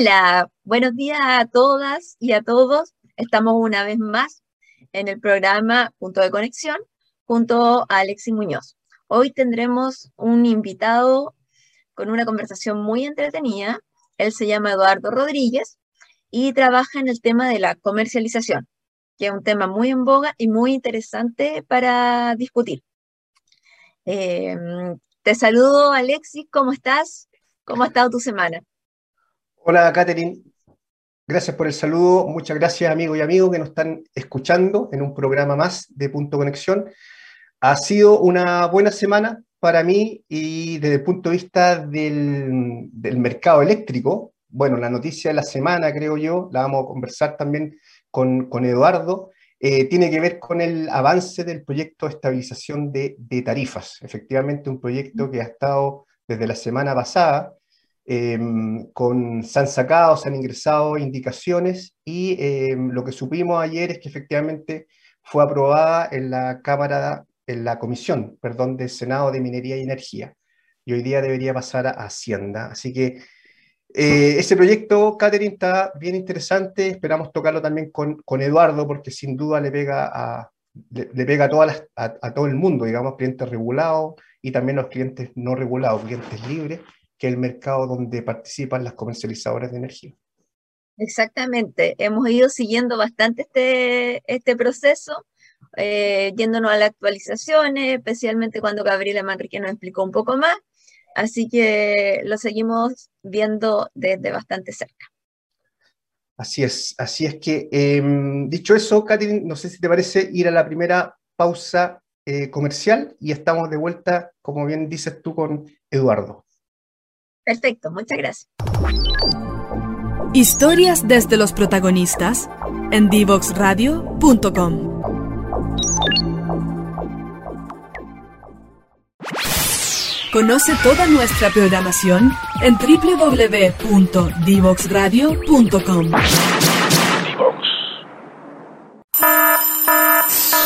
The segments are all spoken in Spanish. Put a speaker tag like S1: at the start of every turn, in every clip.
S1: Hola, buenos días a todas y a todos. Estamos una vez más en el programa Punto de Conexión junto a Alexis Muñoz. Hoy tendremos un invitado con una conversación muy entretenida. Él se llama Eduardo Rodríguez y trabaja en el tema de la comercialización, que es un tema muy en boga y muy interesante para discutir. Em, te saludo, Alexis, ¿cómo estás? ¿Cómo ha estado tu semana?
S2: Hola, Catherine. Gracias por el saludo. Muchas gracias, amigos y amigos que nos están escuchando en un programa más de Punto Conexión. Ha sido una buena semana para mí y desde el punto de vista del, mercado eléctrico. Bueno, la noticia de la semana, creo yo, la vamos a conversar también con, Eduardo, eh, tiene que ver con el avance del proyecto de estabilización de, de tarifas. Efectivamente, un proyecto que ha estado desde la semana pasada Em, con, se han sacado, se han ingresado indicaciones y em, lo que supimos ayer es que efectivamente fue aprobada en la Cámara, en la Comisión, perdón, del Senado de Minería y Energía. Y hoy día debería pasar a Hacienda. Así que eh, ese proyecto, Catherine, está bien interesante. Esperamos tocarlo también con, con Eduardo, porque sin duda le pega a, le, pega a, todo el mundo, digamos, clientes regulados y también los clientes no regulados, clientes libres que el mercado donde participan las comercializadoras de energía.
S1: Exactamente, hemos ido siguiendo bastante este, este proceso, eh, yéndonos a las actualizaciones, especialmente cuando Gabriela Manrique nos explicó un poco más, así que lo seguimos viendo desde bastante cerca.
S2: Así es, así es que, em, dicho eso, Katy, no sé si te parece ir a la primera pausa eh, comercial y estamos de vuelta, como bien dices tú, con Eduardo.
S1: Perfecto, muchas gracias.
S3: Historias desde los protagonistas en divoxradio.com. Conoce toda nuestra programación en www.divoxradio.com.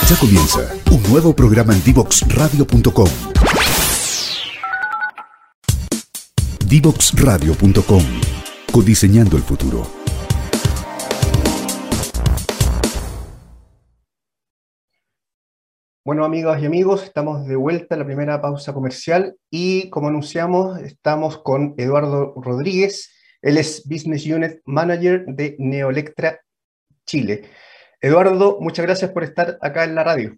S4: Ya comienza un nuevo programa en divoxradio.com Divoxradio.com. Codiseñando el futuro.
S2: Bueno, amigas y amigos, estamos de vuelta a la primera pausa comercial y como anunciamos, estamos con Eduardo Rodríguez. Él es Business Unit Manager de Neoelectra Chile. Eduardo, muchas gracias por estar acá en la radio.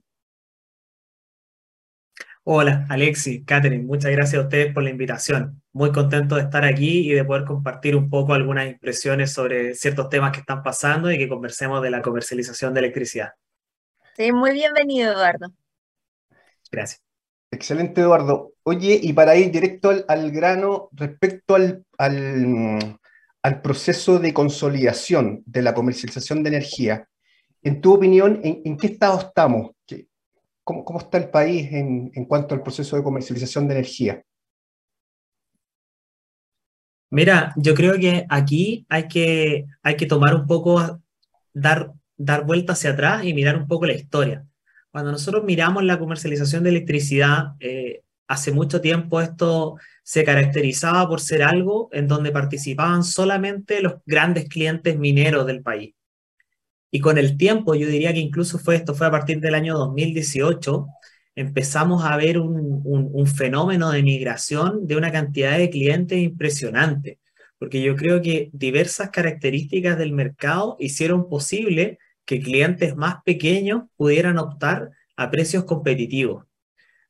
S5: Hola, Alexi, Catherine, muchas gracias a ustedes por la invitación. Muy contento de estar aquí y de poder compartir un poco algunas impresiones sobre ciertos temas que están pasando y que conversemos de la comercialización de electricidad.
S1: Sí, muy bienvenido, Eduardo.
S5: Gracias.
S2: Excelente, Eduardo. Oye, y para ir directo al, grano, respecto al, al, proceso de consolidación de la comercialización de energía, en tu opinión, ¿en, en qué estado estamos? ¿Cómo, está el país en, cuanto al proceso de comercialización de energía?
S5: Mira, yo creo que aquí hay que, hay que tomar un poco, dar, dar vuelta hacia atrás y mirar un poco la historia. Cuando nosotros miramos la comercialización de electricidad, eh, hace mucho tiempo esto se caracterizaba por ser algo en donde participaban solamente los grandes clientes mineros del país. Y con el tiempo, yo diría que incluso fue esto, fue a partir del año 2018, empezamos a ver un, un, fenómeno de migración de una cantidad de clientes impresionante, porque yo creo que diversas características del mercado hicieron posible que clientes más pequeños pudieran optar a precios competitivos.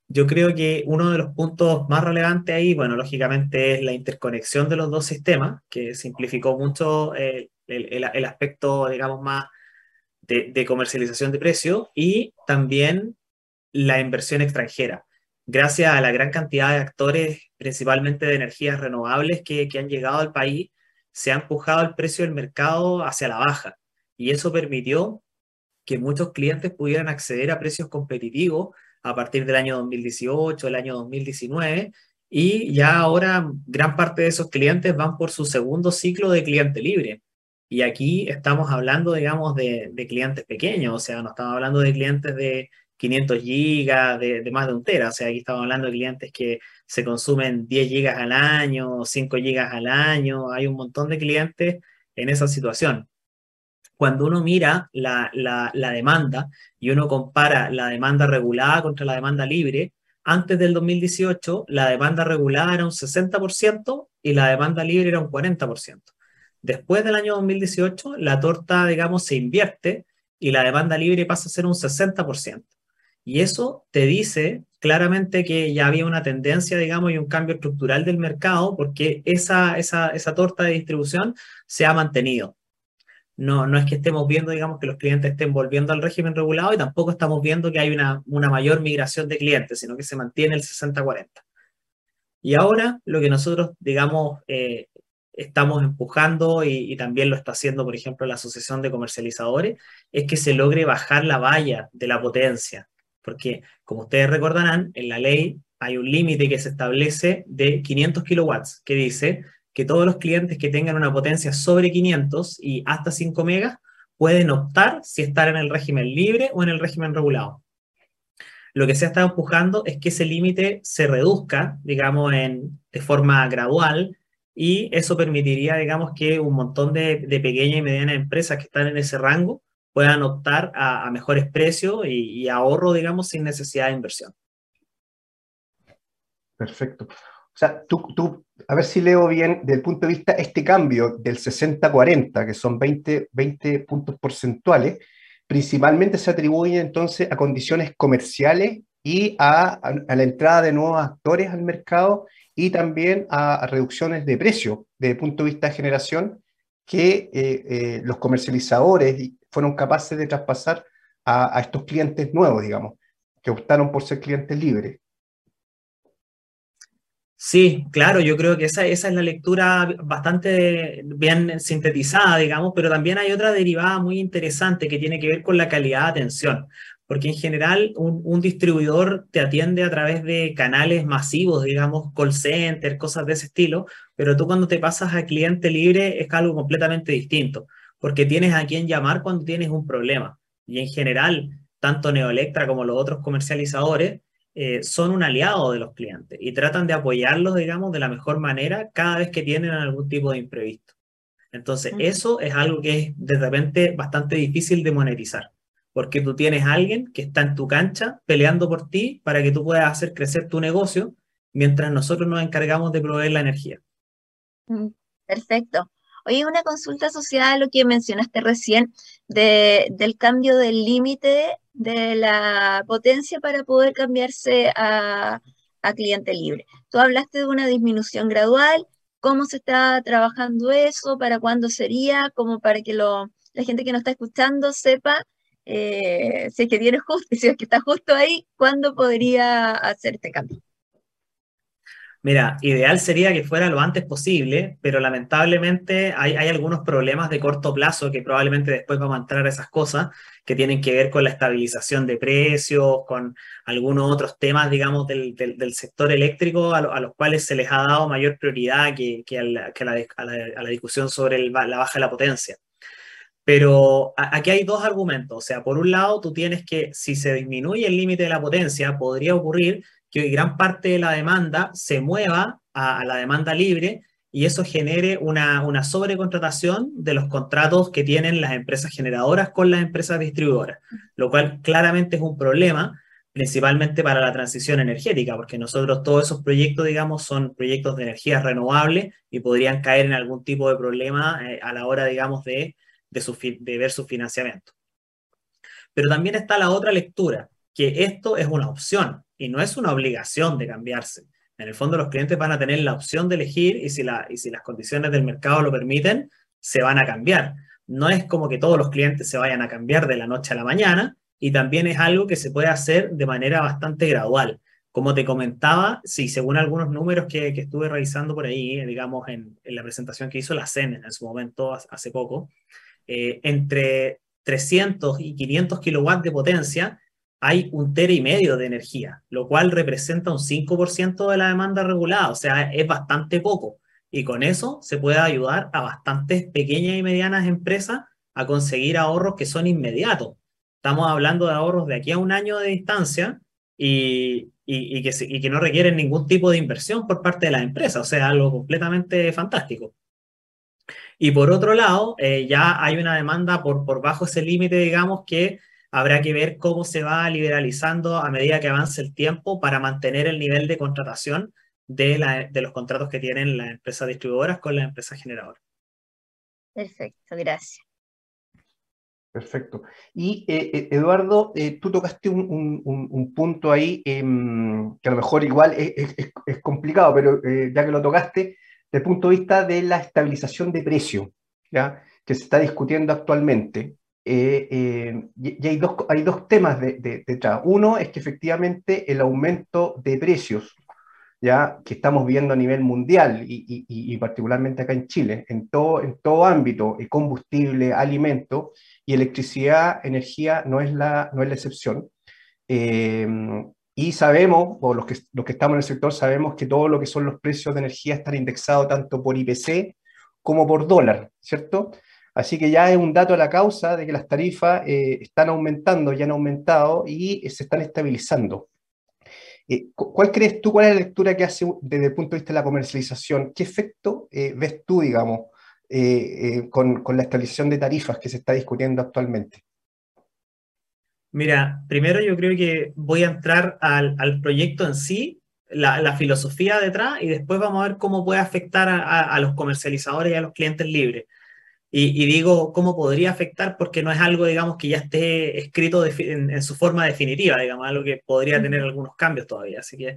S5: Yo creo que uno de los puntos más relevantes ahí, bueno, lógicamente es la interconexión de los dos sistemas, que simplificó mucho el, el, el, aspecto, digamos, más de, comercialización de precio y también la inversión extranjera. Gracias a la gran cantidad de actores, principalmente de energías renovables, que, que han llegado al país, se ha empujado el precio del mercado hacia la baja. Y eso permitió que muchos clientes pudieran acceder a precios competitivos a partir del año 2018, el año 2019, y ya ahora gran parte de esos clientes van por su segundo ciclo de cliente libre. Y aquí estamos hablando, digamos, de, clientes pequeños, o sea, no estamos hablando de clientes de 500 gigas de, más de un tera. O sea, aquí estamos hablando de clientes que se consumen 10 gigas al año, 5 gigas al año. Hay un montón de clientes en esa situación. Cuando uno mira la demanda y uno compara la demanda regulada contra la demanda libre, antes del 2018 la demanda regulada era un 60% y la demanda libre era un 40%. Después del año 2018, la torta, digamos, se invierte y la demanda libre pasa a ser un 60%. Y eso te dice claramente que ya había una tendencia, digamos, y un cambio estructural del mercado porque esa, esa, esa torta de distribución se ha mantenido. No, no es que estemos viendo, digamos, que los clientes estén volviendo al régimen regulado y tampoco estamos viendo que hay una, una mayor migración de clientes, sino que se mantiene el 60-40. Y ahora lo que nosotros, digamos, eh, estamos empujando y, también lo está haciendo, por ejemplo, la Asociación de Comercializadores, es que se logre bajar la valla de la potencia. Porque, como ustedes recordarán, en la ley hay un límite que se establece de 500 kilowatts, que dice que todos los clientes que tengan una potencia sobre 500 y hasta 5 megas pueden optar si estar en el régimen libre o en el régimen regulado. Lo que se estado empujando es que ese límite se reduzca, digamos, en, de forma gradual y eso permitiría, digamos, que un montón de, de pequeñas y medianas empresas que están en ese rango puedan optar a, mejores precios y, ahorro, digamos, sin necesidad de inversión.
S2: Perfecto. O sea, tú, tú, a ver si leo bien, desde el punto de vista, este cambio del 60-40, que son 20, 20 puntos porcentuales, principalmente se atribuye entonces a condiciones comerciales y a, a, la entrada de nuevos actores al mercado y también a, reducciones de precio desde el punto de vista de generación que eh, eh, los comercializadores fueron capaces de traspasar a, a estos clientes nuevos, digamos, que optaron por ser clientes libres.
S5: Sí, claro, yo creo que esa, esa es la lectura bastante bien sintetizada, digamos, pero también hay otra derivada muy interesante que tiene que ver con la calidad de atención, porque en general un, un distribuidor te atiende a través de canales masivos, digamos, call center, cosas de ese estilo, pero tú cuando te pasas a cliente libre es algo completamente distinto, porque tienes a quién llamar cuando tienes un problema. Y en general, tanto Neoelectra como los otros comercializadores eh, son un aliado de los clientes y tratan de apoyarlos, digamos, de la mejor manera cada vez que tienen algún tipo de imprevisto. Entonces, uh -huh. eso es algo que es de repente bastante difícil de monetizar, porque tú tienes a alguien que está en tu cancha peleando por ti para que tú puedas hacer crecer tu negocio mientras nosotros nos encargamos de proveer la energía.
S1: Perfecto. Oye, una consulta social, lo que mencionaste recién, de, del cambio del límite de la potencia para poder cambiarse a, a, cliente libre. Tú hablaste de una disminución gradual, cómo se está trabajando eso, para cuándo sería, como para que lo, la gente que nos está escuchando sepa eh, si es que tiene justo, si es que está justo ahí, cuándo podría hacer este cambio.
S5: Mira, ideal sería que fuera lo antes posible, pero lamentablemente hay, algunos problemas de corto plazo que probablemente después vamos a entrar a esas cosas que tienen que ver con la estabilización de precios, con algunos otros temas, digamos, del, sector eléctrico a, lo, a, los cuales se les ha dado mayor prioridad que, a, la, discusión sobre la baja de la potencia. Pero aquí hay dos argumentos. O sea, por un lado, tú tienes que, si se disminuye el límite de la potencia, podría ocurrir que gran parte de la demanda se mueva a, a la demanda libre y eso genere una, una, sobrecontratación de los contratos que tienen las empresas generadoras con las empresas distribuidoras, lo cual claramente es un problema, principalmente para la transición energética, porque nosotros todos esos proyectos, digamos, son proyectos de energías renovables y podrían caer en algún tipo de problema eh, a la hora, digamos, de, de, su, de ver su financiamiento. Pero también está la otra lectura, que esto es una opción, y no es una obligación de cambiarse. En el fondo los clientes van a tener la opción de elegir y si, las condiciones del mercado lo permiten, se van a cambiar. No es como que todos los clientes se vayan a cambiar de la noche a la mañana y también es algo que se puede hacer de manera bastante gradual. Como te comentaba, sí, según algunos números que, que estuve revisando por ahí, digamos, en, en, la presentación que hizo la CEN en su momento, hace poco, eh, entre 300 y 500 kilowatts de potencia, hay un tera y medio de energía, lo cual representa un 5% de la demanda regulada, o sea, es bastante poco. Y con eso se puede ayudar a bastantes pequeñas y medianas empresas a conseguir ahorros que son inmediatos. estamos hablando de ahorros de aquí a un año de distancia y, que, y que no requieren ningún tipo de inversión por parte de la empresa, o sea, algo completamente fantástico. Y por otro lado, eh, ya hay una demanda por, por bajo ese límite, digamos, que habrá que ver cómo se va liberalizando a medida que avance el tiempo para mantener el nivel de contratación de, la, de los contratos que tienen las empresas distribuidoras con las empresas generadoras.
S1: Perfecto, gracias.
S2: Perfecto. Y eh, eh, Eduardo, eh, tú tocaste un, punto ahí em, que a lo mejor igual es, complicado, pero ya que lo tocaste, desde el punto de vista de la estabilización de precio, ¿ya? que se está discutiendo actualmente. y, hay, dos, hay dos temas detrás. Uno es que efectivamente el aumento de precios ya que estamos viendo a nivel mundial y, particularmente acá en Chile, en todo, en todo ámbito, combustible, alimento y electricidad, energía no es la, no es la excepción. Eh, y sabemos, o los que, los que estamos en el sector, sabemos que todo lo que son los precios de energía están indexados tanto por IPC como por dólar, ¿cierto? Así que ya es un dato a la causa de que las tarifas eh, están aumentando, ya han aumentado y se están estabilizando. Eh, ¿Cuál crees tú, cuál es la lectura que hace desde el punto de vista de la comercialización? ¿Qué efecto eh, ves tú, digamos, eh, con, la estabilización de tarifas que se está discutiendo actualmente?
S5: Mira, primero yo creo que voy a entrar al, proyecto en sí, la, filosofía detrás, y después vamos a ver cómo puede afectar a los comercializadores y a los clientes libres. Y, digo cómo podría afectar porque no es algo, digamos, que ya esté escrito en, su forma definitiva, digamos, algo que podría tener algunos cambios todavía. Así que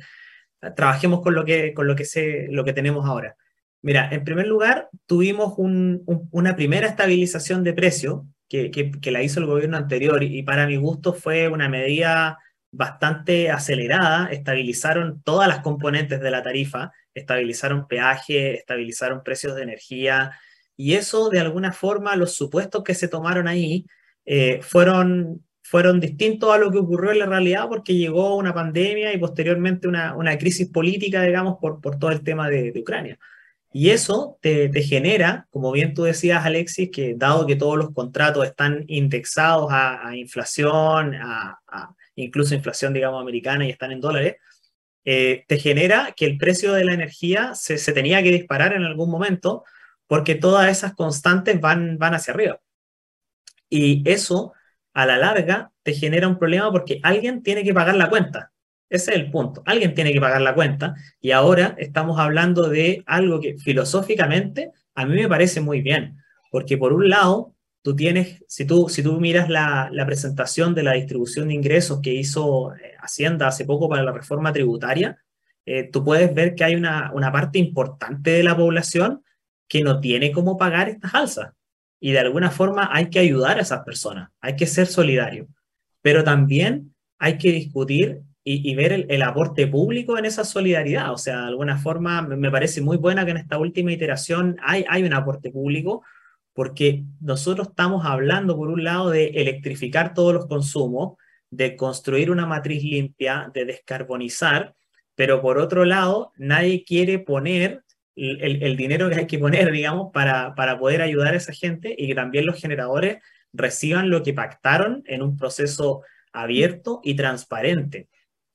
S5: ah, trabajemos con lo que, con lo que, sé, lo que tenemos ahora. Mira, en primer lugar, tuvimos una primera estabilización de precio que, que, la hizo el gobierno anterior y, para mi gusto fue una medida bastante acelerada. Estabilizaron todas las componentes de la tarifa, estabilizaron peaje, estabilizaron precios de energía, y eso, de alguna forma, los supuestos que se tomaron ahí eh, fueron, fueron distintos a lo que ocurrió en la realidad porque llegó una pandemia y posteriormente una, una crisis política, digamos, por, por todo el tema de, de Ucrania. Y eso te, genera, como bien tú decías, Alexis, que dado que todos los contratos están indexados a, inflación, a, incluso inflación, digamos, americana y están en dólares, eh, te genera que el precio de la energía se, se, tenía que disparar en algún momento porque todas esas constantes van, van hacia arriba. Y eso, a la larga, te genera un problema porque alguien tiene que pagar la cuenta. Ese es el punto. Alguien tiene que pagar la cuenta y ahora estamos hablando de algo que filosóficamente a mí me parece muy bien, porque por un lado, tú tienes, si tú, si tú miras la, la presentación de la distribución de ingresos que hizo eh, Hacienda hace poco para la reforma tributaria, eh, tú puedes ver que hay una, una parte importante de la población que no tiene cómo pagar estas alzas. Y de alguna forma hay que ayudar a esas personas, hay que ser solidario. Pero también hay que discutir y, ver el, aporte público en esa solidaridad. O sea, de alguna forma me parece muy buena que en esta última iteración hay, hay un aporte público porque nosotros estamos hablando, por un lado, de electrificar todos los consumos, de construir una matriz limpia, de descarbonizar, pero por otro lado, nadie quiere poner el, dinero que hay que poner, digamos, para, para poder ayudar a esa gente y que también los generadores reciban lo que pactaron en un proceso abierto y transparente.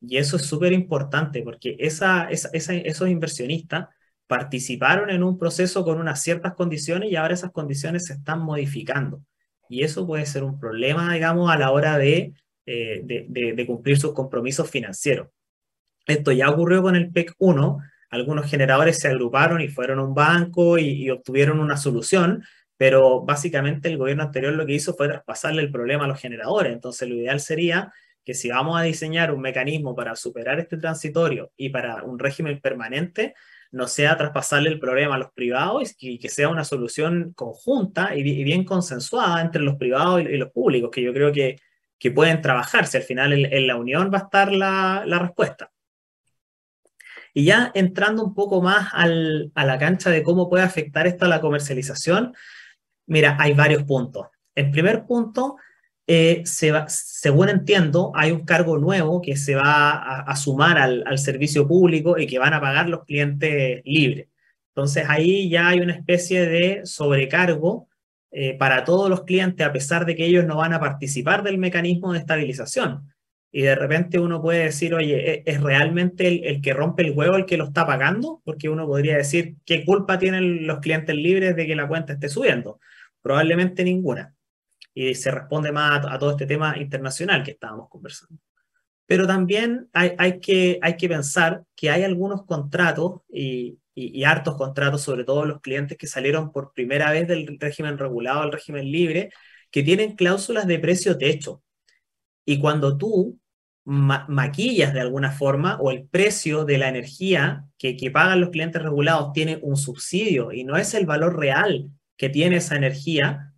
S5: Y eso es súper importante porque esa, esos inversionistas participaron en un proceso con unas ciertas condiciones y ahora esas condiciones se están modificando. Y eso puede ser un problema, digamos, a la hora de, eh, cumplir sus compromisos financieros. Esto ya ocurrió con el PEC 1, algunos generadores se agruparon y fueron a un banco y, obtuvieron una solución, pero básicamente el gobierno anterior lo que hizo fue traspasarle el problema a los generadores. Entonces lo ideal sería que si vamos a diseñar un mecanismo para superar este transitorio y para un régimen permanente, no sea traspasarle el problema a los privados y que sea una solución conjunta y, bien consensuada entre los privados y, los públicos, que yo creo que, que pueden trabajarse. Al final en, la unión va a estar la, la respuesta. Y ya entrando un poco más a la cancha de cómo puede afectar esto a la comercialización, mira, hay varios puntos. El primer punto, eh, se según entiendo, hay un cargo nuevo que se va a, sumar al, servicio público y que van a pagar los clientes libres. Entonces ahí ya hay una especie de sobrecargo eh, para todos los clientes, a pesar de que ellos no van a participar del mecanismo de estabilización. Y de repente uno puede decir, oye, ¿e-, ¿es realmente el, el, que rompe el huevo el que lo está pagando? Porque uno podría decir, ¿qué culpa tienen los clientes libres de que la cuenta esté subiendo? Probablemente ninguna. Y se responde más a, todo este tema internacional que estábamos conversando. Pero también hay, que, hay que pensar que hay algunos contratos y, y, hartos contratos, sobre todo los clientes que salieron por primera vez del régimen regulado al régimen libre, que tienen cláusulas de precio techo. Y cuando tú ma maquillas de alguna forma o el precio de la energía que, que pagan los clientes regulados tiene un subsidio y no es el valor real que tiene esa energía,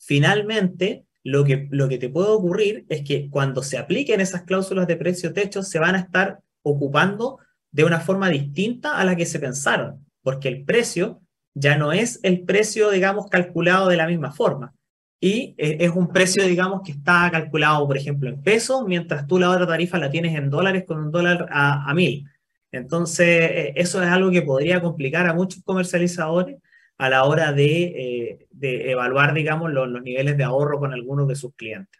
S5: finalmente lo que, lo que te puede ocurrir es que cuando se apliquen esas cláusulas de precio techo se van a estar ocupando de una forma distinta a la que se pensaron, porque el precio ya no es el precio, digamos, calculado de la misma forma. Y eh, es un precio, digamos, que está calculado, por ejemplo, en pesos, mientras tú la otra tarifa la tienes en dólares con un dólar a, a mil. Entonces, eh, eso es algo que podría complicar a muchos comercializadores a la hora de, eh, de evaluar, digamos, los, niveles de ahorro con algunos de sus clientes.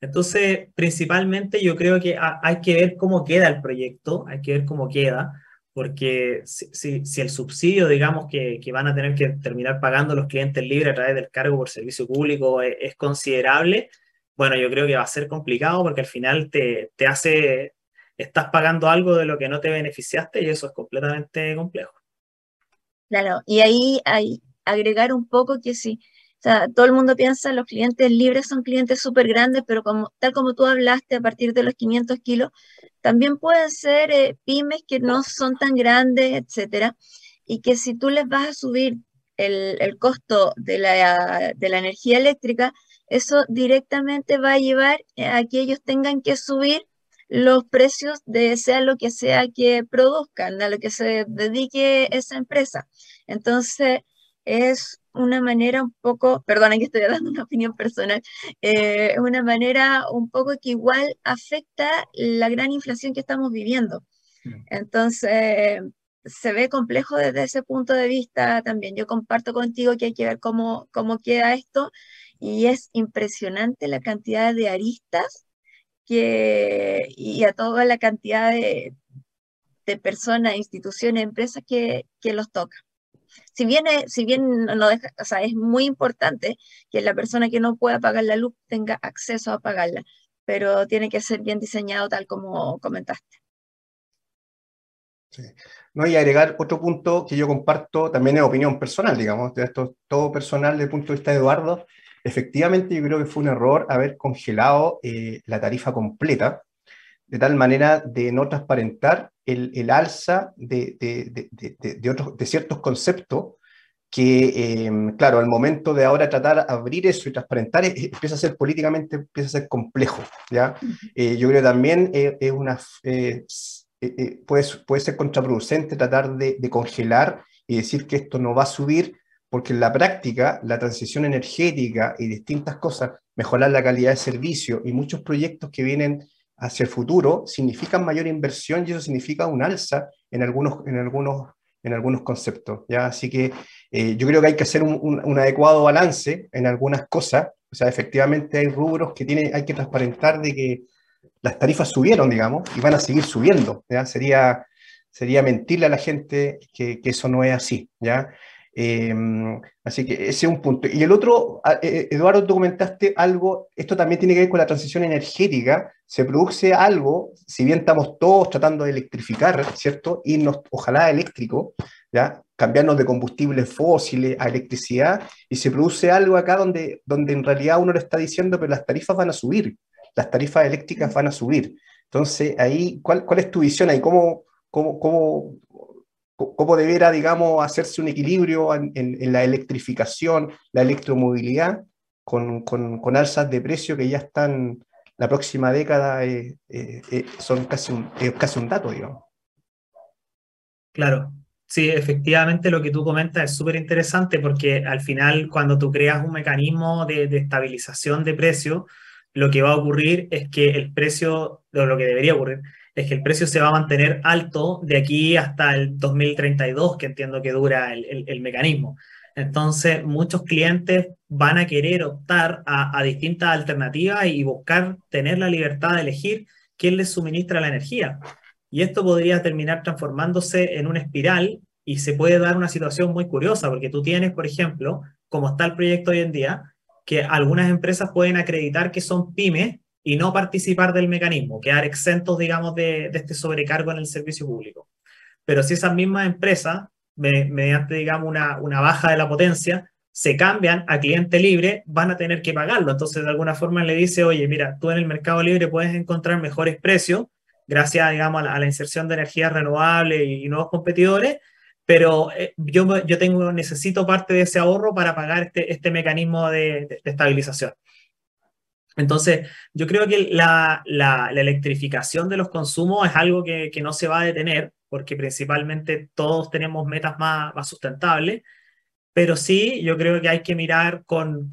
S5: Entonces, principalmente yo creo que hay que ver cómo queda el proyecto, hay que ver cómo queda, porque si, si, si el subsidio, digamos, que, que, van a tener que terminar pagando los clientes libres a través del cargo por servicio público es, es considerable, bueno, yo creo que va a ser complicado porque al final te, te hace, estás pagando algo de lo que no te beneficiaste y eso es completamente complejo.
S1: Claro, y ahí hay agregar un poco que sí, o sea, todo el mundo piensa los clientes libres son clientes súper grandes, pero como, tal como tú hablaste, a partir de los 500 kilos, también pueden ser eh, pymes que no son tan grandes, etcétera, y que si tú les vas a subir el, el costo de la, de la energía eléctrica, eso directamente va a llevar a que ellos tengan que subir los precios de sea lo que sea que produzcan, a lo que se dedique esa empresa. Entonces, es una manera un poco, perdona que estoy dando una opinión personal, eh, es una manera un poco que igual afecta la gran inflación que estamos viviendo. Entonces, se ve complejo desde ese punto de vista también. Yo comparto contigo que hay que ver cómo, cómo queda esto y es impresionante la cantidad de aristas que, y a toda la cantidad de, de personas, instituciones, empresas que, que los toca. Si bien, si bien no deja, o sea, es muy importante que la persona que no pueda pagar la luz tenga acceso a pagarla, pero tiene que ser bien diseñado tal como comentaste.
S2: Sí. No, y agregar otro punto que yo comparto también es opinión personal, digamos, esto todo personal desde el punto de vista de Eduardo, Efectivamente, yo creo que fue un error haber congelado eh, la tarifa completa, de tal manera de no transparentar el, el alza de, de, de, de, otros, de ciertos conceptos que, eh, claro, al momento de ahora tratar de abrir eso y transparentar, es, empieza a ser políticamente, empieza a ser complejo, ¿ya? Eh, yo creo que también es una, puede, puede ser contraproducente tratar de congelar y decir que esto no va a subir porque en la práctica la transición energética y distintas cosas, mejorar la calidad de servicio y muchos proyectos que vienen hacia el futuro significan mayor inversión y eso significa un alza en algunos, en algunos, en algunos conceptos. ¿ya? Así que eh, yo creo que hay que hacer un, un, adecuado balance en algunas cosas. O sea, efectivamente hay rubros que tiene, hay que transparentar de que las tarifas subieron, digamos, y van a seguir subiendo. ¿ya? Sería, sería mentirle a la gente que, que eso no es así. ¿ya? Eh, así que ese es un punto. Y el otro, ah, eh, eh, Eduardo, comentaste algo, esto también tiene que ver con la transición energética, se produce algo, si bien estamos todos tratando de electrificar, ¿cierto? Irnos, ojalá eléctrico, ¿ya? Cambiarnos de combustibles fósiles a electricidad, y se produce algo acá donde, donde en realidad uno lo está diciendo, pero las tarifas van a subir, las tarifas eléctricas van a subir. Entonces, ahí, ¿cuál, cuál es tu visión ahí? ¿Cómo, cómo, cómo cómo debiera, digamos, hacerse un equilibrio en, la electrificación, la electromovilidad, con, alzas de precio que ya están, la próxima década eh, eh, eh, son casi un, dato, digamos.
S5: Claro, sí, efectivamente lo que tú comentas es súper interesante porque al final cuando tú creas un mecanismo de, estabilización de precio, lo que va a ocurrir es que el precio, lo que debería ocurrir, es que el precio se va a mantener alto de aquí hasta el 2032, que entiendo que dura el, el, mecanismo. Entonces, muchos clientes van a querer optar a, distintas alternativas y buscar tener la libertad de elegir quién les suministra la energía. Y esto podría terminar transformándose en una espiral y se puede dar una situación muy curiosa, porque tú tienes, por ejemplo, como está el proyecto hoy en día, que algunas empresas pueden acreditar que son pymes y no participar del mecanismo, quedar exentos, digamos, de, de este sobrecargo en el servicio público. Pero si esas mismas empresas, mediante, digamos, una, baja de la potencia, se cambian a cliente libre, van a tener que pagarlo. Entonces, de alguna forma le dice, oye, mira, tú en el mercado libre puedes encontrar mejores precios gracias, digamos, a la, inserción de energías renovables y, nuevos competidores, pero eh, yo, yo tengo, necesito parte de ese ahorro para pagar este, este mecanismo de estabilización. Entonces, yo creo que la, electrificación de los consumos es algo que, no se va a detener, porque principalmente todos tenemos metas más, sustentables, pero sí, yo creo que hay que mirar con,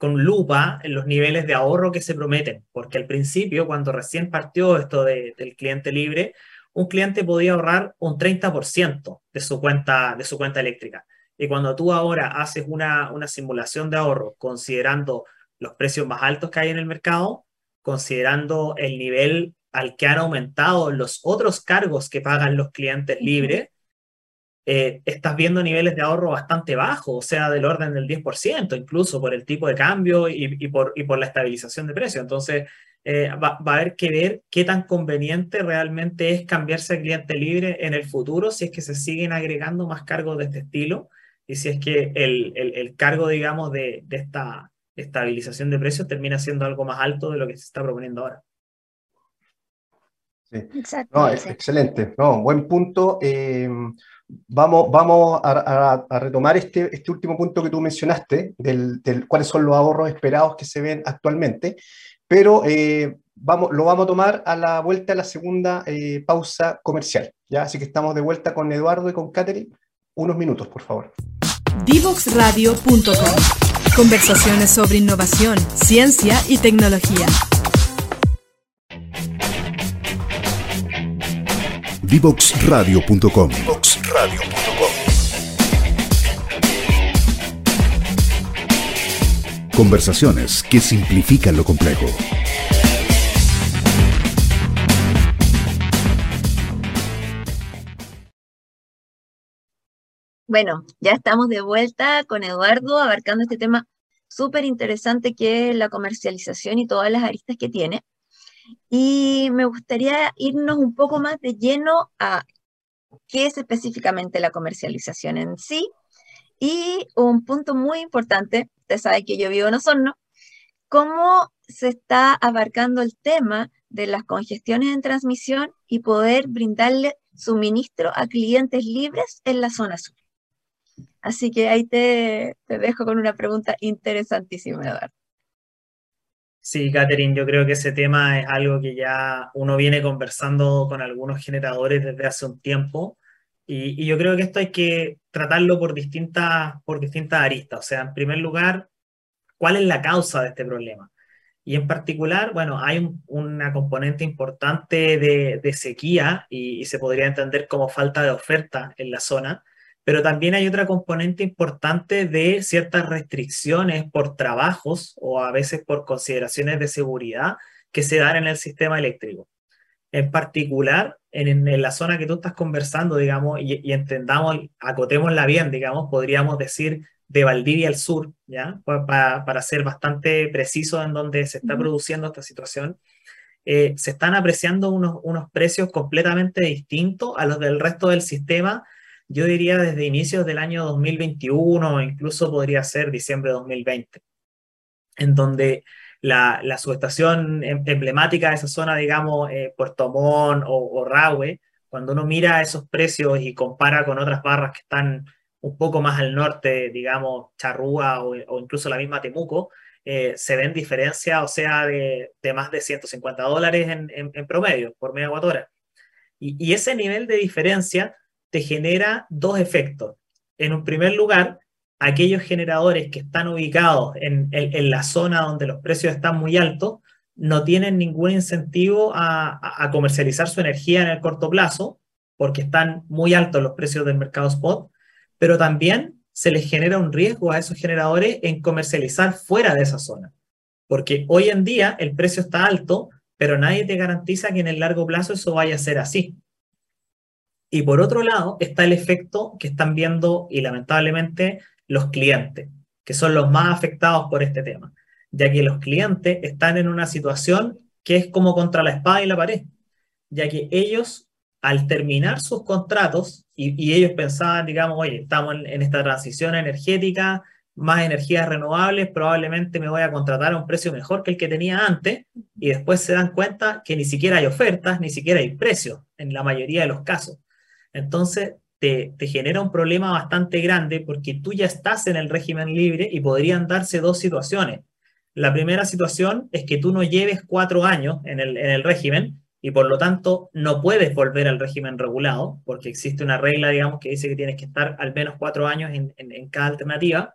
S5: lupa en los niveles de ahorro que se prometen, porque al principio, cuando recién partió esto del cliente libre, un cliente podía ahorrar un 30% de su, cuenta, de su cuenta eléctrica. Y cuando tú ahora haces una, una simulación de ahorro considerando los precios más altos que hay en el mercado, considerando el nivel al que han aumentado los otros cargos que pagan los clientes libres, eh, estás viendo niveles de ahorro bastante bajos, o sea, del orden del 10%, incluso por el tipo de cambio y, por, y por la estabilización de precios. Entonces, eh, va, va, a haber que ver qué tan conveniente realmente es cambiarse a cliente libre en el futuro, si es que se siguen agregando más cargos de este estilo y si es que el, el, el cargo, digamos, de, de, esta, estabilización de precios termina siendo algo más alto de lo que se está proponiendo ahora.
S2: Sí. No, excelente, no, buen punto. Eh, vamos vamos a, retomar este, este último punto que tú mencionaste, del, cuáles son los ahorros esperados que se ven actualmente, pero eh, vamos, lo vamos a tomar a la vuelta de la segunda eh, pausa comercial. ¿ya? Así que estamos de vuelta con Eduardo y con Catherine. Unos minutos, por favor.
S3: Divoxradio.com Conversaciones sobre innovación, ciencia y tecnología.
S4: Divoxradio.com Conversaciones que simplifican lo complejo.
S1: Bueno, ya estamos de vuelta con Eduardo abarcando este tema súper interesante que es la comercialización y todas las aristas que tiene. Y me gustaría irnos un poco más de lleno a qué es específicamente la comercialización en sí. Y un punto muy importante, usted sabe que yo vivo en Osorno, cómo se está abarcando el tema de las congestiones en transmisión y poder brindarle suministro a clientes libres en la zona sur. Así que ahí te, dejo con una pregunta interesantísima, Eduardo.
S5: Sí, Catherine, yo creo que ese tema es algo que ya uno viene conversando con algunos generadores desde hace un tiempo y, yo creo que esto hay que tratarlo por distintas, por distintas aristas. O sea, en primer lugar, ¿cuál es la causa de este problema? Y en particular, bueno, hay una componente importante de, sequía y, se podría entender como falta de oferta en la zona pero también hay otra componente importante de ciertas restricciones por trabajos o a veces por consideraciones de seguridad que se dan en el sistema eléctrico. En particular, en, la zona que tú estás conversando, digamos, y, entendamos, acotémosla bien, digamos, podríamos decir de Valdivia al sur, ¿ya? Para, ser bastante preciso en donde se está produciendo esta situación, eh, se están apreciando unos, unos precios completamente distintos a los del resto del sistema yo diría desde inicios del año 2021 o incluso podría ser diciembre de 2020, en donde la, la subestación em, emblemática de esa zona, digamos, eh, Puerto Montt o, o Rahue, cuando uno mira esos precios y compara con otras barras que están un poco más al norte, digamos, Charrúa o, incluso la misma Temuco, eh, se ven diferencias, o sea, de, de, más de 150 dólares en, en, promedio por megawatt hora. Y, y, ese nivel de diferencia te genera dos efectos. En un primer lugar, aquellos generadores que están ubicados en, la zona donde los precios están muy altos no tienen ningún incentivo a, comercializar su energía en el corto plazo porque están muy altos los precios del mercado spot, pero también se les genera un riesgo a esos generadores en comercializar fuera de esa zona. Porque hoy en día el precio está alto, pero nadie te garantiza que en el largo plazo eso vaya a ser así. Y por otro lado está el efecto que están viendo y lamentablemente los clientes, que son los más afectados por este tema, ya que los clientes están en una situación que es como contra la espada y la pared, ya que ellos al terminar sus contratos y, ellos pensaban, digamos, oye, estamos en esta transición energética, más energías renovables, probablemente me voy a contratar a un precio mejor que el que tenía antes y después se dan cuenta que ni siquiera hay ofertas, ni siquiera hay precios en la mayoría de los casos. Entonces, te, genera un problema bastante grande porque tú ya estás en el régimen libre y podrían darse dos situaciones. La primera situación es que tú no lleves cuatro años en el, en el régimen y por lo tanto no puedes volver al régimen regulado porque existe una regla, digamos, que dice que tienes que estar al menos cuatro años en, en, en cada alternativa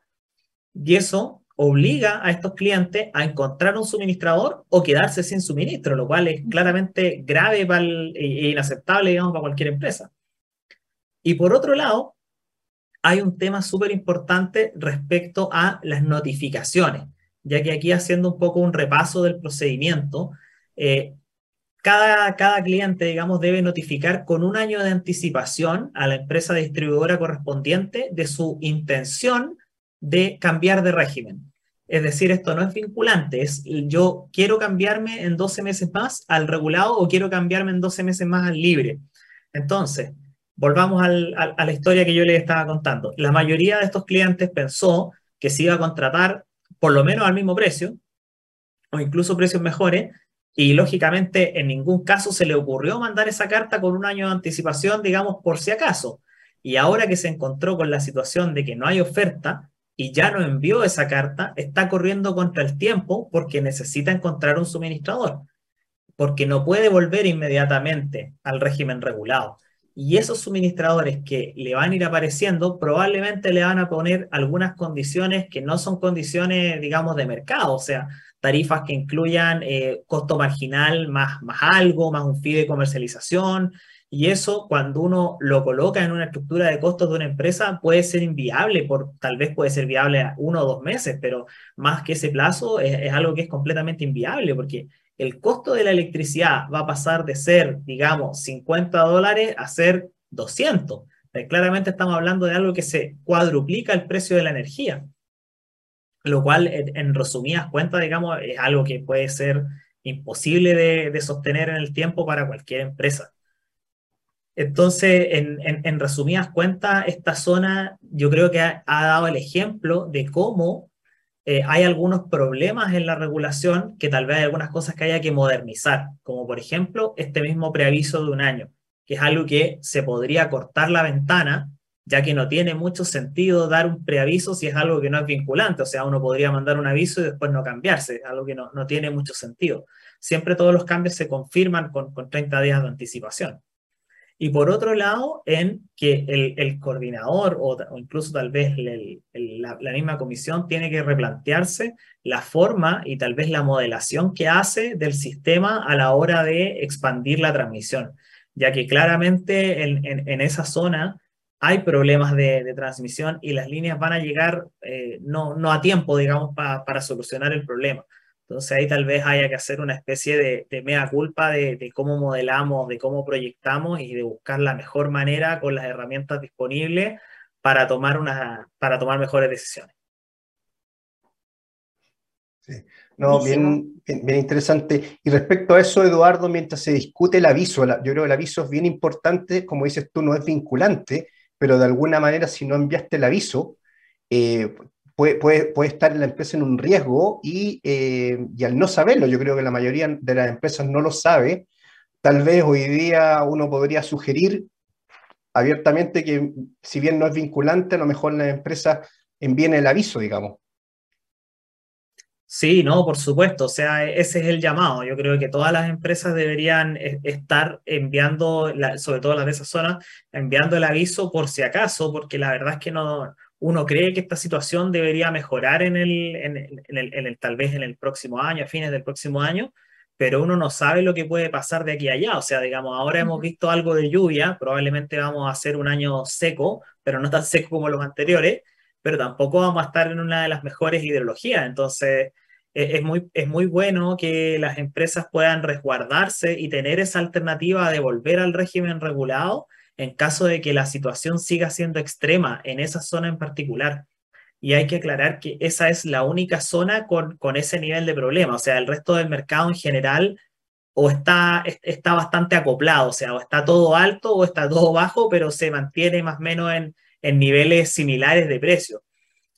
S5: y eso obliga a estos clientes a encontrar un suministrador o quedarse sin suministro, lo cual es claramente grave e inaceptable, digamos, para cualquier empresa. Y por otro lado, hay un tema súper importante respecto a las notificaciones, ya que aquí haciendo un poco un repaso del procedimiento, eh, cada, cada cliente, digamos, debe notificar con un año de anticipación a la empresa distribuidora correspondiente de su intención de cambiar de régimen. Es decir, esto no es vinculante, es yo quiero cambiarme en 12 meses más al regulado o quiero cambiarme en 12 meses más al libre. Entonces, volvamos a la historia que yo les estaba contando. La mayoría de estos clientes pensó que se iba a contratar por lo menos al mismo precio o incluso precios mejores y lógicamente en ningún caso se le ocurrió mandar esa carta con un año de anticipación, digamos, por si acaso. Y ahora que se encontró con la situación de que no hay oferta, y ya no envió esa carta, está corriendo contra el tiempo porque necesita encontrar un suministrador, porque no puede volver inmediatamente al régimen regulado. Y esos suministradores que le van a ir apareciendo probablemente le van a poner algunas condiciones que no son condiciones, digamos, de mercado, o sea, tarifas que incluyan eh, costo marginal más, más algo, más un fee de comercialización, y eso, cuando uno lo coloca en una estructura de costos de una empresa, puede ser inviable, por, tal vez puede ser viable uno o dos meses, pero más que ese plazo es, algo que es completamente inviable, porque el costo de la electricidad va a pasar de ser, digamos, 50 dólares a ser 200. Eh, claramente estamos hablando de algo que se cuadruplica el precio de la energía, lo cual, en resumidas cuentas, digamos, es algo que puede ser imposible de, de sostener en el tiempo para cualquier empresa. Entonces, en, resumidas cuentas, esta zona yo creo que ha, dado el ejemplo de cómo eh, hay algunos problemas en la regulación que tal vez hay algunas cosas que haya que modernizar, como por ejemplo este mismo preaviso de un año, que es algo que se podría cortar la ventana, ya que no tiene mucho sentido dar un preaviso si es algo que no es vinculante, o sea, uno podría mandar un aviso y después no cambiarse, algo que no, tiene mucho sentido. Siempre todos los cambios se confirman con, con 30 días de anticipación. Y por otro lado, en que el, coordinador o, incluso tal vez la, misma comisión tiene que replantearse la forma y tal vez la modelación que hace del sistema a la hora de expandir la transmisión, ya que claramente en, esa zona hay problemas de, transmisión y las líneas van a llegar eh, no, no a tiempo, digamos, para solucionar el problema. Entonces ahí tal vez haya que hacer una especie de, de mea culpa de, cómo modelamos, de cómo proyectamos y de buscar la mejor manera con las herramientas disponibles para tomar, una, para tomar mejores decisiones.
S2: Sí. No, bien, bien, interesante. Y respecto a eso, Eduardo, mientras se discute el aviso, yo creo que el aviso es bien importante, como dices tú, no es vinculante, pero de alguna manera si no enviaste el aviso, eh, puede, puede, estar la empresa en un riesgo y, eh, y, al no saberlo, yo creo que la mayoría de las empresas no lo sabe, tal vez hoy día uno podría sugerir abiertamente que si bien no es vinculante, a lo mejor la empresa envíen el aviso, digamos.
S5: Sí, no, por supuesto. O sea, ese es el llamado. Yo creo que todas las empresas deberían e, estar enviando, sobre todo las de esa zona, enviando el aviso por si acaso, porque la verdad es que no, uno cree que esta situación debería mejorar en el, en el, en el, tal vez en el próximo año, a fines del próximo año, pero uno no sabe lo que puede pasar de aquí a allá. O sea, digamos, ahora hemos visto algo de lluvia, probablemente vamos a hacer un año seco, pero no tan seco como los anteriores, pero tampoco vamos a estar en una de las mejores hidrologías. Entonces, e, es muy, es muy bueno que las empresas puedan resguardarse y tener esa alternativa de volver al régimen regulado en caso de que la situación siga siendo extrema en esa zona en particular. Y hay que aclarar que esa es la única zona con, con ese nivel de problema. O sea, el resto del mercado en general o está, está bastante acoplado, o sea, o está todo alto o está todo bajo, pero se mantiene más o menos en, en niveles similares de precio.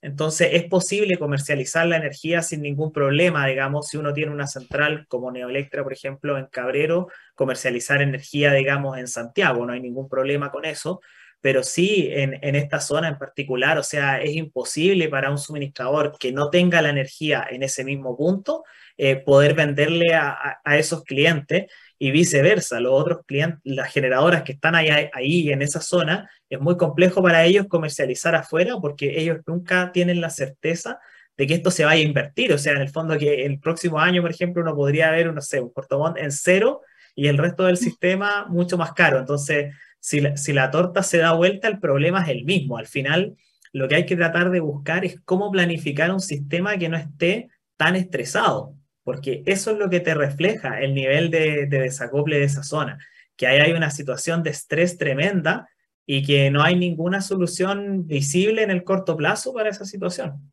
S5: Entonces, es posible comercializar la energía sin ningún problema, digamos, si uno tiene una central como Neoelectra, por ejemplo, en Cabrero, comercializar energía, digamos, en Santiago, no hay ningún problema con eso, pero sí en, esta zona en particular, o sea, es imposible para un suministrador que no tenga la energía en ese mismo punto eh, poder venderle a, esos clientes y viceversa. Los otros clientes, las generadoras que están ahí, ahí en esa zona, es muy complejo para ellos comercializar afuera porque ellos nunca tienen la certeza de que esto se vaya a invertir. O sea, en el fondo que el próximo año, por ejemplo, uno podría ver, no sé, un portomón en cero y el resto del sistema mucho más caro. Entonces, si la, si la torta se da vuelta, el problema es el mismo. Al final, lo que hay que tratar de buscar es cómo planificar un sistema que no esté tan estresado porque eso es lo que te refleja el nivel de, desacople de esa zona, que ahí hay una situación de estrés tremenda y que no hay ninguna solución visible en el corto plazo para esa situación.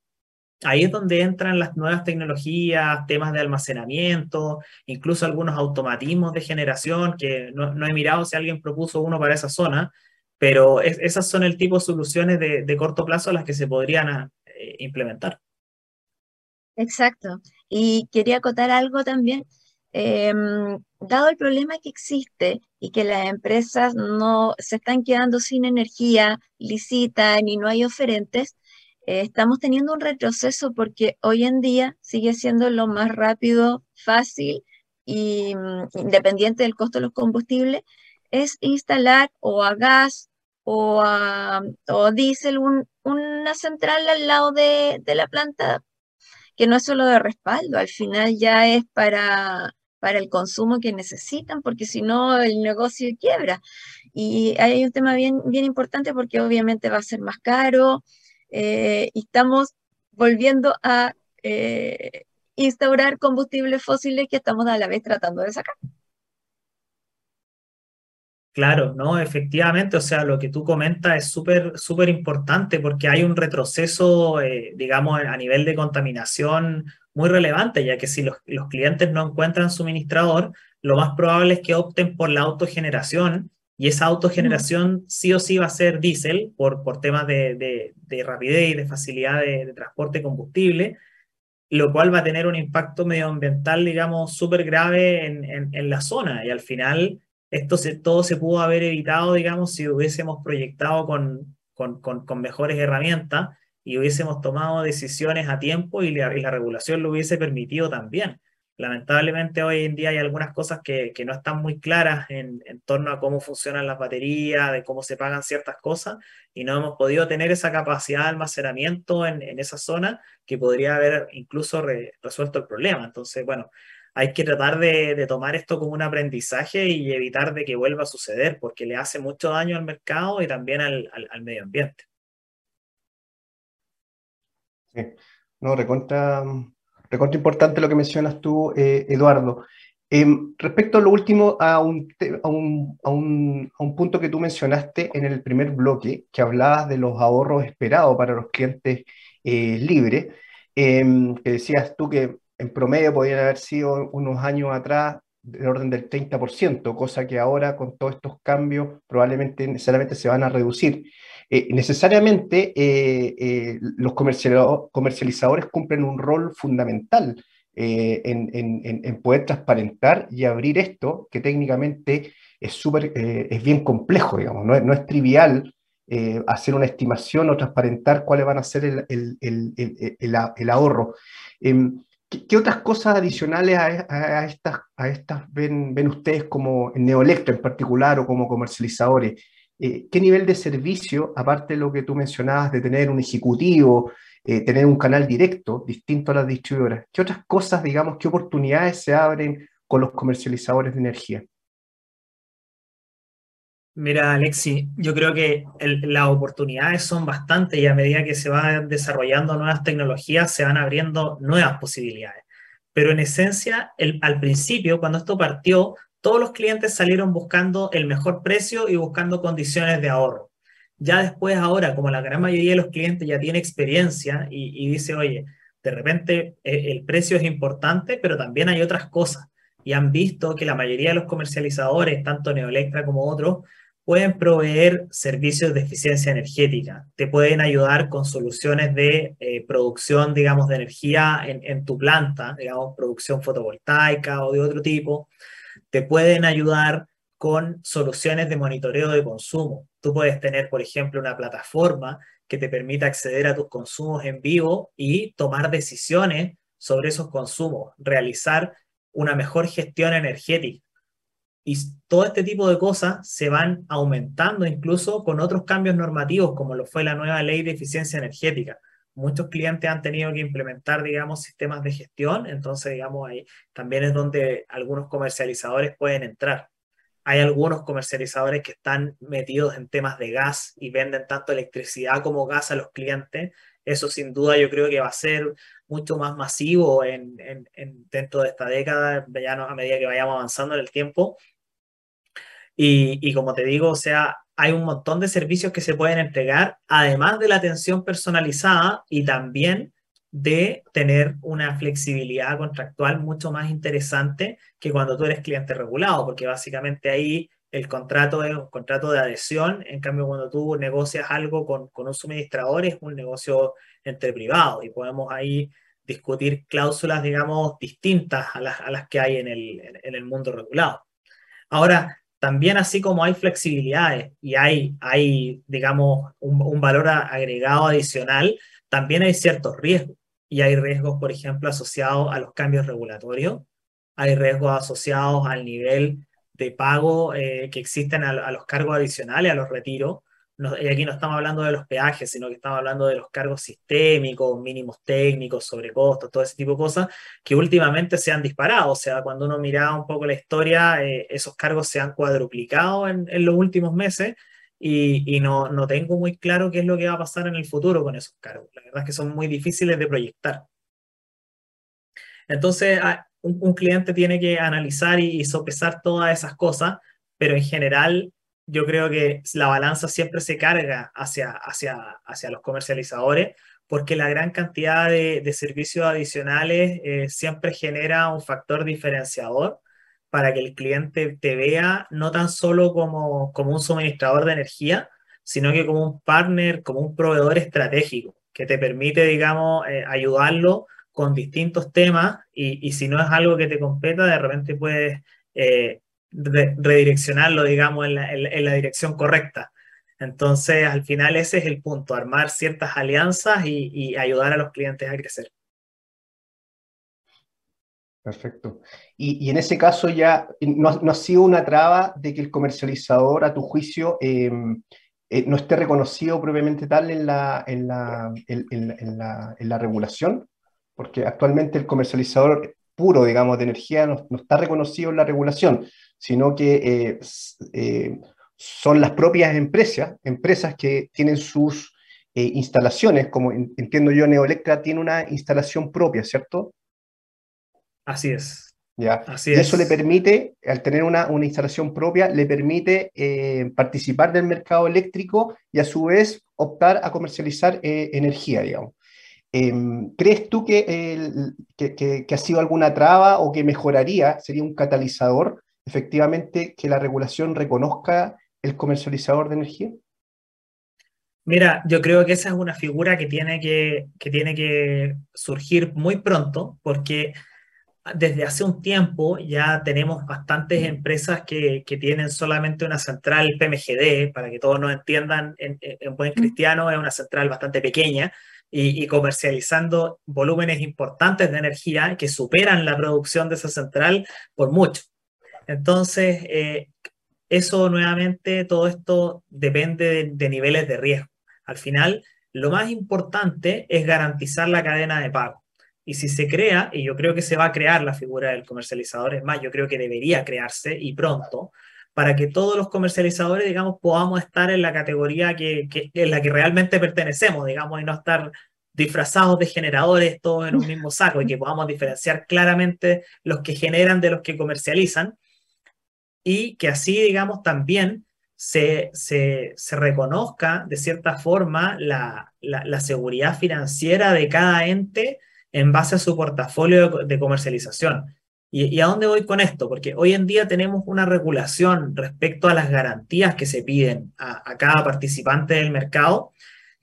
S5: Ahí es donde entran las nuevas tecnologías, temas de almacenamiento, incluso algunos automatismos de generación, que no, he mirado si alguien propuso uno para esa zona, pero esas son el tipo de soluciones de, corto plazo a las que se podrían eh, implementar.
S1: Exacto. Y quería acotar algo también. Em, dado el problema que existe y que las empresas no se están quedando sin energía, licitan y no hay oferentes, eh, estamos teniendo un retroceso porque hoy en día sigue siendo lo más rápido, fácil y mm, independiente del costo de los combustibles, es instalar o a gas o a o diésel una central al lado de, de la planta que no es solo de respaldo, al final ya es para, para el consumo que necesitan, porque si no el negocio quiebra. Y hay un tema bien, bien importante porque obviamente va a ser más caro eh, estamos volviendo a eh, instaurar combustibles fósiles que estamos a la vez tratando de sacar.
S5: Claro, no, efectivamente, o sea, lo que tú comentas es súper, súper importante porque hay un retroceso, eh, digamos, a nivel de contaminación muy relevante, ya que si los, los, clientes no encuentran suministrador, lo más probable es que opten por la autogeneración y esa autogeneración sí o sí va a ser diésel por, por temas de, de, de rapidez y de facilidad de, de transporte de combustible, lo cual va a tener un impacto medioambiental, digamos, súper grave en, en, en la zona y al final esto se, todo se pudo haber evitado, digamos, si hubiésemos proyectado con, con, con, mejores herramientas y hubiésemos tomado decisiones a tiempo y la, y la, regulación lo hubiese permitido también. Lamentablemente hoy en día hay algunas cosas que, que no están muy claras en, en, torno a cómo funcionan las baterías, de cómo se pagan ciertas cosas, y no hemos podido tener esa capacidad de almacenamiento en, en esa zona que podría haber incluso re, resuelto el problema. Entonces, bueno, hay que tratar de, tomar esto como un aprendizaje y evitar de que vuelva a suceder, porque le hace mucho daño al mercado y también al, medio ambiente.
S2: Sí, no, recontra, importante lo que mencionas tú, eh, Eduardo. Em, respecto a lo último, a un, a, un, a, un, a un, punto que tú mencionaste en el primer bloque, que hablabas de los ahorros esperados para los clientes eh, libres, em, que decías tú que en promedio podrían haber sido unos años atrás del orden del 30%, cosa que ahora con todos estos cambios probablemente necesariamente se van a reducir. Eh, necesariamente eh, eh, los comercializadores cumplen un rol fundamental en, en, poder transparentar y abrir esto, que técnicamente es, super, es bien complejo, digamos, no es, trivial hacer una estimación o transparentar cuáles van a ser el ahorro. Em, ¿Qué, otras cosas adicionales a, estas, ven, ustedes como en Neoelectra en particular o como comercializadores? Eh, ¿Qué nivel de servicio, aparte de lo que tú mencionabas de tener un ejecutivo, eh, tener un canal directo distinto a las distribuidoras, qué otras cosas, digamos, qué oportunidades se abren con los comercializadores de energía?
S5: Mira, Alexi, yo creo que las oportunidades son bastantes y a medida que se van desarrollando nuevas tecnologías, se van abriendo nuevas posibilidades. Pero en esencia, al principio, cuando esto partió, todos los clientes salieron buscando el mejor precio y buscando condiciones de ahorro. Ya después, ahora, como la gran mayoría de los clientes ya tiene experiencia y, dice, oye, de repente eh, el precio es importante, pero también hay otras cosas. Y han visto que la mayoría de los comercializadores, tanto Neoelectra como otros, pueden proveer servicios de eficiencia energética, te pueden ayudar con soluciones de eh, producción, digamos, de energía en, en, tu planta, digamos, producción fotovoltaica o de otro tipo, te pueden ayudar con soluciones de monitoreo de consumo. Tú puedes tener, por ejemplo, una plataforma que te permita acceder a tus consumos en vivo y tomar decisiones sobre esos consumos, realizar una mejor gestión energética. Y todo este tipo de cosas se van aumentando incluso con otros cambios normativos, como lo fue la nueva ley de eficiencia energética. Muchos clientes han tenido que implementar, digamos, sistemas de gestión, entonces, digamos, ahí también es donde algunos comercializadores pueden entrar. Hay algunos comercializadores que están metidos en temas de gas y venden tanto electricidad como gas a los clientes. Eso sin duda yo creo que va a ser mucho más masivo en, dentro de esta década, ya a medida que vayamos avanzando en el tiempo. Y, como te digo, o sea, hay un montón de servicios que se pueden entregar, además de la atención personalizada y también de tener una flexibilidad contractual mucho más interesante que cuando tú eres cliente regulado, porque básicamente ahí el contrato es un contrato de adhesión, en cambio cuando tú negocias algo con, con un suministrador es un negocio entre privados y podemos ahí discutir cláusulas, digamos, distintas a las, a las que hay en el, en el mundo regulado. Ahora, también así como hay flexibilidades y hay, hay digamos, un, valor agregado adicional, también hay ciertos riesgos. Y hay riesgos, por ejemplo, asociados a los cambios regulatorios, hay riesgos asociados al nivel de pago eh, que existen a, los cargos adicionales, a los retiros, y aquí no estamos hablando de los peajes, sino que estamos hablando de los cargos sistémicos, mínimos técnicos, sobrecostos, todo ese tipo de cosas que últimamente se han disparado. O sea, cuando uno mira un poco la historia, eh, esos cargos se han cuadruplicado en, los últimos meses y, no, no, tengo muy claro qué es lo que va a pasar en el futuro con esos cargos. La verdad es que son muy difíciles de proyectar. Entonces, ah, un, cliente tiene que analizar y, y sopesar todas esas cosas, pero en general yo creo que la balanza siempre se carga hacia, hacia, hacia los comercializadores porque la gran cantidad de, servicios adicionales eh, siempre genera un factor diferenciador para que el cliente te vea no tan solo como, como un suministrador de energía, sino que como un partner, como un proveedor estratégico, que te permite, digamos, eh, ayudarlo con distintos temas y, y, si no es algo que te competa, de repente puedes eh, redireccionarlo, digamos, en la, dirección correcta. Entonces, al final ese es el punto, armar ciertas alianzas y, ayudar a los clientes a crecer.
S2: Perfecto. Y, en ese caso ya no, ha sido una traba de que el comercializador, a tu juicio, em, eh, no esté reconocido propiamente tal en la, en la, en, la, regulación, porque actualmente el comercializador puro, digamos, de energía no, no, está reconocido en la regulación sino que eh, eh, son las propias empresas, empresas que tienen sus eh, instalaciones, como entiendo yo, Neoelectra tiene una instalación propia, ¿cierto?
S5: Así es.
S2: ¿Ya? Así y eso le permite, al tener una, una instalación propia, le permite participar del mercado eléctrico y a su vez optar a comercializar energía, digamos. Em, ¿Crees tú que, que, que, ha sido alguna traba o que mejoraría, sería un catalizador efectivamente que la regulación reconozca el comercializador de energía?
S5: Mira, yo creo que esa es una figura que tiene que, que, tiene que surgir muy pronto, porque desde hace un tiempo ya tenemos bastantes empresas que, que tienen solamente una central PMGD, para que todos nos entiendan, en, en buen cristiano es una central bastante pequeña, y, y, comercializando volúmenes importantes de energía que superan la producción de esa central por mucho. Entonces, eh, eso nuevamente, todo esto depende de, niveles de riesgo. Al final, lo más importante es garantizar la cadena de pago. Y si se crea, y yo creo que se va a crear la figura del comercializador, es más, yo creo que debería crearse y pronto, para que todos los comercializadores, digamos, podamos estar en la categoría que, en la que realmente pertenecemos, digamos, y no estar disfrazados de generadores todos en un mismo saco y que podamos diferenciar claramente los que generan de los que comercializan y que así, digamos, también se, se, se reconozca de cierta forma la, la, seguridad financiera de cada ente en base a su portafolio de, comercialización. ¿Y, a dónde voy con esto? Porque hoy en día tenemos una regulación respecto a las garantías que se piden a, a cada participante del mercado,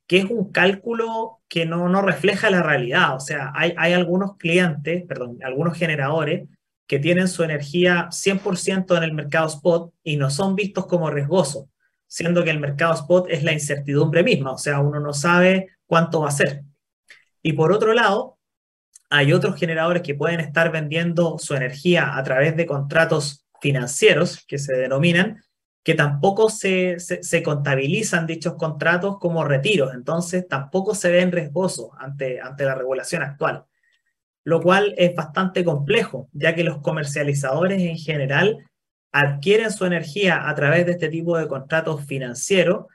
S5: que es un cálculo que no, no refleja la realidad. O sea, hay, hay algunos clientes, perdón, algunos generadores que tienen su energía 100% en el mercado spot y no son vistos como riesgosos, siendo que el mercado spot es la incertidumbre misma, o sea, uno no sabe cuánto va a ser. Y por otro lado, hay otros generadores que pueden estar vendiendo su energía a través de contratos financieros, que se denominan, que tampoco se, se, contabilizan dichos contratos como retiros, entonces tampoco se ven riesgosos ante, ante la regulación actual lo cual es bastante complejo, ya que los comercializadores en general adquieren su energía a través de este tipo de contratos financieros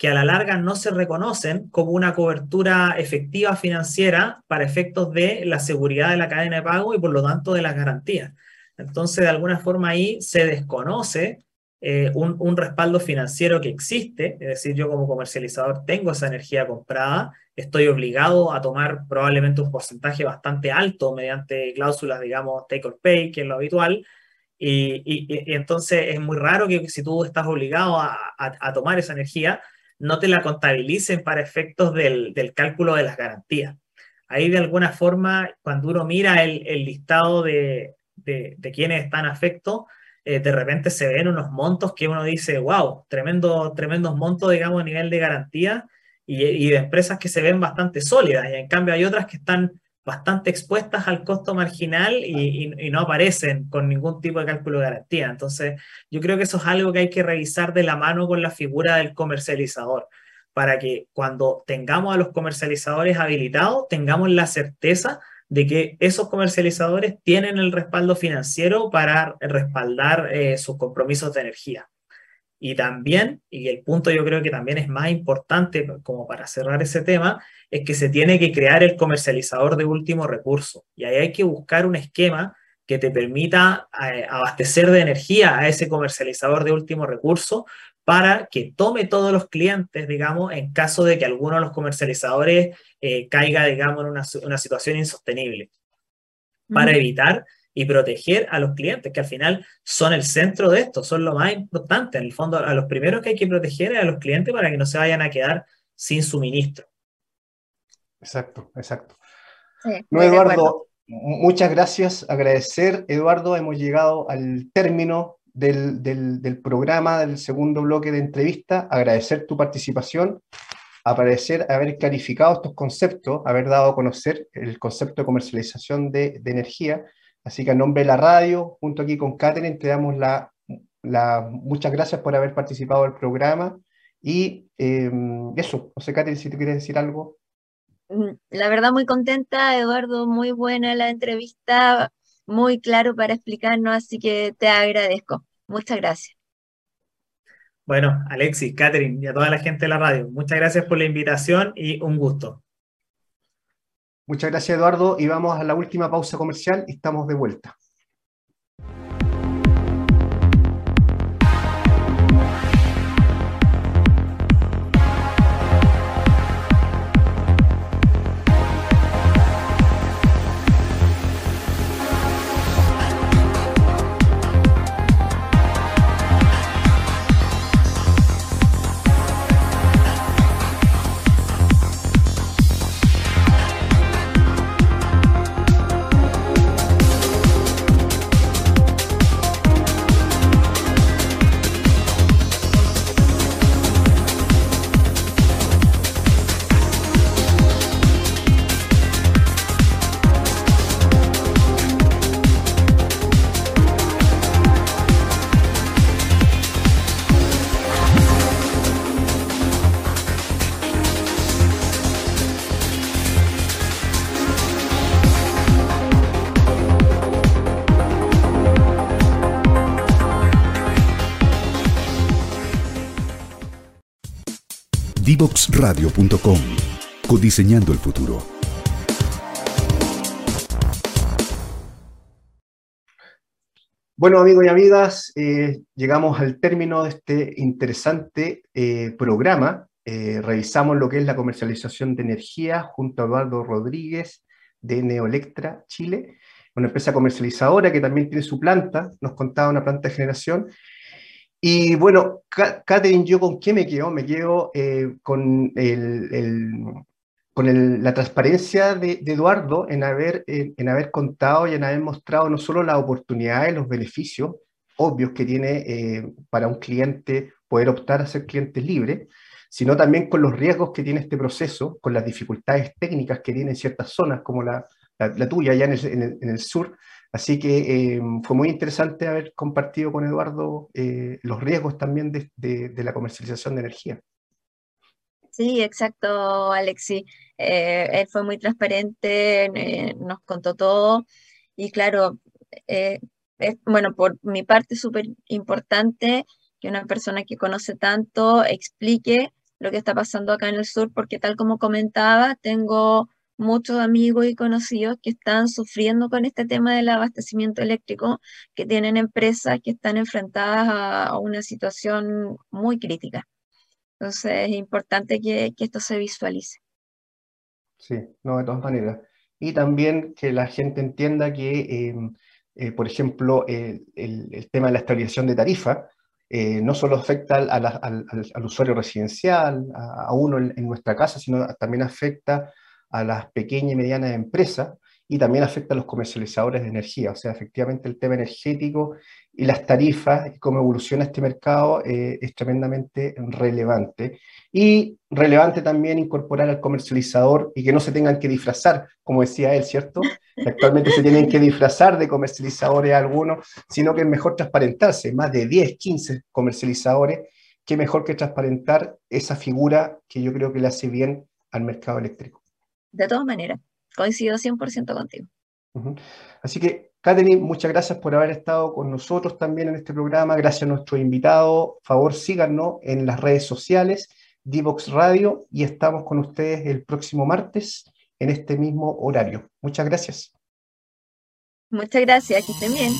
S5: que a la larga no se reconocen como una cobertura efectiva financiera para efectos de la seguridad de la cadena de pago y por lo tanto de las garantías. Entonces, de alguna forma ahí se desconoce eh, un, un, respaldo financiero que existe, es decir, yo como comercializador tengo esa energía comprada, estoy obligado a tomar probablemente un porcentaje bastante alto mediante cláusulas, digamos, take or pay, que es lo habitual, y, y, entonces es muy raro que si tú estás obligado a, a, tomar esa energía, no te la contabilicen para efectos del, del, cálculo de las garantías. Ahí de alguna forma, cuando uno mira el, el listado de, de, de quienes están afectos, eh, de repente se ven unos montos que uno dice, wow, tremendo, tremendos montos, digamos, a nivel de garantía y, de empresas que se ven bastante sólidas. Y en cambio hay otras que están bastante expuestas al costo marginal y, y, no aparecen con ningún tipo de cálculo de garantía. Entonces, yo creo que eso es algo que hay que revisar de la mano con la figura del comercializador, para que cuando tengamos a los comercializadores habilitados, tengamos la certeza de que esos comercializadores tienen el respaldo financiero para respaldar eh, sus compromisos de energía. Y también, y el punto yo creo que también es más importante como para cerrar ese tema, es que se tiene que crear el comercializador de último recurso. Y ahí hay que buscar un esquema que te permita eh, abastecer de energía a ese comercializador de último recurso para que tome todos los clientes, digamos, en caso de que alguno de los comercializadores eh, caiga, digamos, en una, una situación insostenible, para evitar y proteger a los clientes, que al final son el centro de esto, son lo más importante. En el fondo, a los primeros que hay que proteger es a los clientes para que no se vayan a quedar sin suministro.
S2: Exacto, exacto. no, Eduardo, muchas gracias. Agradecer, Eduardo, hemos llegado al término del, programa, del segundo bloque de entrevista, agradecer tu participación, aparecer, haber clarificado estos conceptos, haber dado a conocer el concepto de comercialización de, energía. Así que a nombre de la radio, junto aquí con Catherine, te damos la, muchas gracias por haber participado del programa. Y em, eso, no sé, Catherine, si te quieres decir algo.
S1: Mm, la verdad, muy contenta, Eduardo, muy buena la entrevista muy claro para explicarnos, así que te agradezco. Muchas gracias.
S5: Bueno, Alexis, Catherine y a toda la gente de la radio, muchas gracias por la invitación y un gusto.
S2: Muchas gracias, Eduardo, y vamos a la última pausa comercial y estamos de vuelta.
S4: Divoxradio.com. Codiseñando el futuro.
S2: Bueno, amigos y amigas, eh, llegamos al término de este interesante eh, programa. Eh, revisamos lo que es la comercialización de energía junto a Eduardo Rodríguez de Neoelectra Chile, una empresa comercializadora que también tiene su planta, nos contaba una planta de generación. Y bueno, Catherine, ¿yo con qué me quedo? Me quedo con el con la transparencia de, Eduardo en haber, en, haber contado y en haber mostrado no solo las oportunidades, los beneficios obvios que tiene eh, para un cliente poder optar a ser cliente libre, sino también con los riesgos que tiene este proceso, con las dificultades técnicas que tiene en ciertas zonas, como la, la, tuya, allá en, el, sur. Así que eh, fue muy interesante haber compartido con Eduardo eh, los riesgos también de, de la comercialización de energía.
S1: Sí, exacto, Alexi. Eh, él fue muy transparente, eh, nos contó todo y claro, eh, bueno, por mi parte es súper importante que una persona que conoce tanto explique lo que está pasando acá en el sur, porque tal como comentaba, tengo muchos amigos y conocidos que están sufriendo con este tema del abastecimiento eléctrico, que tienen empresas que están enfrentadas a una situación muy crítica. Entonces es importante que, esto se visualice.
S2: Sí, no, de todas maneras. Y también que la gente entienda que, em, eh, por ejemplo, el, tema de la estabilización de tarifa eh, no solo afecta al, usuario residencial, a, uno en, nuestra casa, sino también afecta a las pequeñas y medianas empresas y también afecta a los comercializadores de energía. O sea, efectivamente el tema energético y las tarifas y cómo evoluciona este mercado eh, es tremendamente relevante. Y relevante también incorporar al comercializador y que no se tengan que disfrazar, como decía él, ¿cierto? actualmente se tienen que disfrazar de comercializadores algunos, sino que es mejor transparentarse. Más de 10, 15 comercializadores, qué mejor que transparentar esa figura que yo creo que le hace bien al mercado eléctrico.
S1: De todas maneras coincido 100% contigo.
S2: Así que, Katherine, muchas gracias por haber estado con nosotros también en este programa. Gracias a nuestro invitado. Favor, síganos en las redes sociales, Divox Radio, y estamos con ustedes el próximo martes en este mismo horario. Muchas gracias.
S1: Muchas gracias, que estén bien.